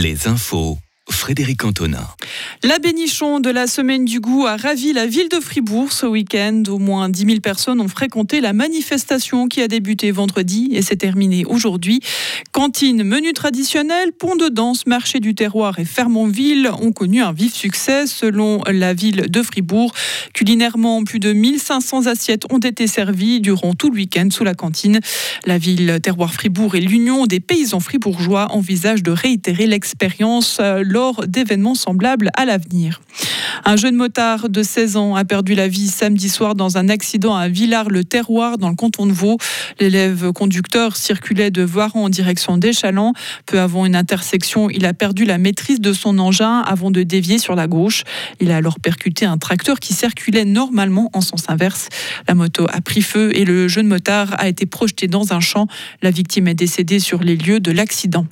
Les infos. Frédéric Antonin. La bénichon de la semaine du goût a ravi la ville de Fribourg ce week-end. Au moins 10 000 personnes ont fréquenté la manifestation qui a débuté vendredi et s'est terminée aujourd'hui. Cantine, menu traditionnel, pont de danse, marché du terroir et Fermontville ont connu un vif succès selon la ville de Fribourg. Culinairement, plus de 1500 assiettes ont été servies durant tout le week-end sous la cantine. La ville Terroir Fribourg et l'Union des paysans fribourgeois envisagent de réitérer l'expérience euh, lors d'événements semblables à l'avenir. Un jeune motard de 16 ans a perdu la vie samedi soir dans un accident à Villars-le-Terroir dans le canton de Vaud. L'élève conducteur circulait de Voiron en direction d'Échalon. Peu avant une intersection, il a perdu la maîtrise de son engin avant de dévier sur la gauche. Il a alors percuté un tracteur qui circulait normalement en sens inverse. La moto a pris feu et le jeune motard a été projeté dans un champ. La victime est décédée sur les lieux de l'accident.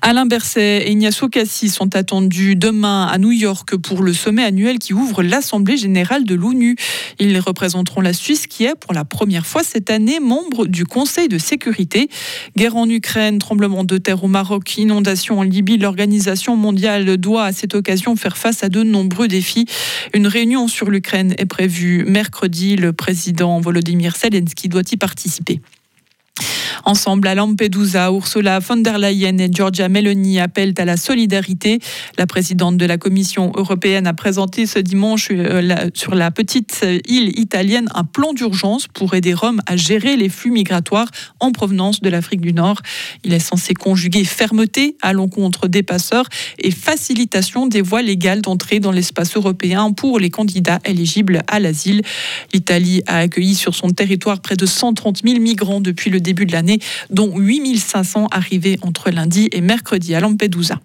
Alain Berset et Ignacio Cassis sont attendus demain à New York pour le sommet annuel qui ouvre l'Assemblée générale de l'ONU. Ils représenteront la Suisse qui est pour la première fois cette année membre du Conseil de sécurité. Guerre en Ukraine, tremblement de terre au Maroc, inondation en Libye, l'organisation mondiale doit à cette occasion faire face à de nombreux défis. Une réunion sur l'Ukraine est prévue mercredi. Le président Volodymyr Zelensky doit y participer. Ensemble à Lampedusa, Ursula von der Leyen et Giorgia Meloni appellent à la solidarité. La présidente de la Commission européenne a présenté ce dimanche euh, sur la petite île italienne un plan d'urgence pour aider Rome à gérer les flux migratoires en provenance de l'Afrique du Nord. Il est censé conjuguer fermeté à l'encontre des passeurs et facilitation des voies légales d'entrée dans l'espace européen pour les candidats éligibles à l'asile. L'Italie a accueilli sur son territoire près de 130 000 migrants depuis le début de l'année dont 8500 arrivés entre lundi et mercredi à Lampedusa.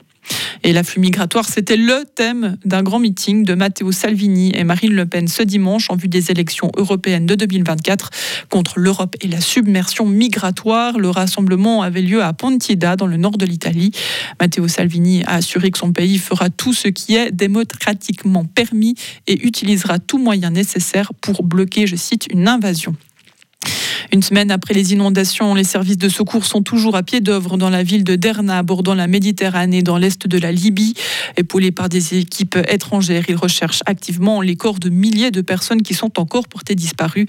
Et l'afflux migratoire, c'était le thème d'un grand meeting de Matteo Salvini et Marine Le Pen ce dimanche en vue des élections européennes de 2024 contre l'Europe et la submersion migratoire. Le rassemblement avait lieu à Pontida, dans le nord de l'Italie. Matteo Salvini a assuré que son pays fera tout ce qui est démocratiquement permis et utilisera tout moyen nécessaire pour bloquer, je cite, une invasion. Une semaine après les inondations, les services de secours sont toujours à pied d'œuvre dans la ville de Derna, abordant la Méditerranée dans l'est de la Libye. Épaulés par des équipes étrangères, ils recherchent activement les corps de milliers de personnes qui sont encore portées disparues.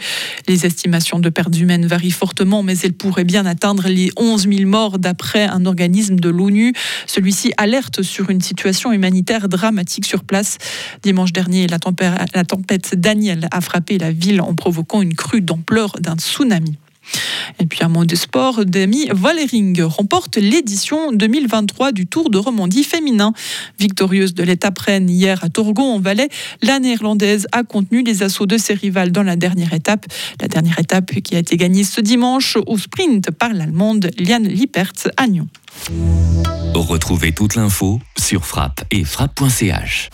Les estimations de pertes humaines varient fortement, mais elles pourraient bien atteindre les 11 000 morts d'après un organisme de l'ONU. Celui-ci alerte sur une situation humanitaire dramatique sur place. Dimanche dernier, la tempête Daniel a frappé la ville en provoquant une crue d'ampleur d'un tsunami. Et puis un mot de sport, Demi Valering remporte l'édition 2023 du Tour de Romandie féminin. Victorieuse de l'étape reine hier à Tourgon en Valais, la néerlandaise a contenu les assauts de ses rivales dans la dernière étape. La dernière étape qui a été gagnée ce dimanche au sprint par l'Allemande Liane Lippert à Nyon. Retrouvez toute l'info sur frappe et frappe.ch.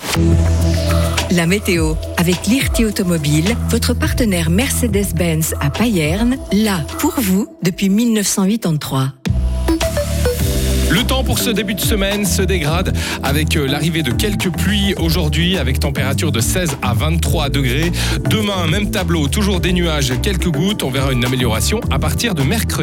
La météo avec l'IRT Automobile, votre partenaire Mercedes-Benz à Payerne, là pour vous depuis 1983. Le temps pour ce début de semaine se dégrade avec euh, l'arrivée de quelques pluies aujourd'hui avec température de 16 à 23 degrés. Demain, même tableau, toujours des nuages, quelques gouttes. On verra une amélioration à partir de mercredi.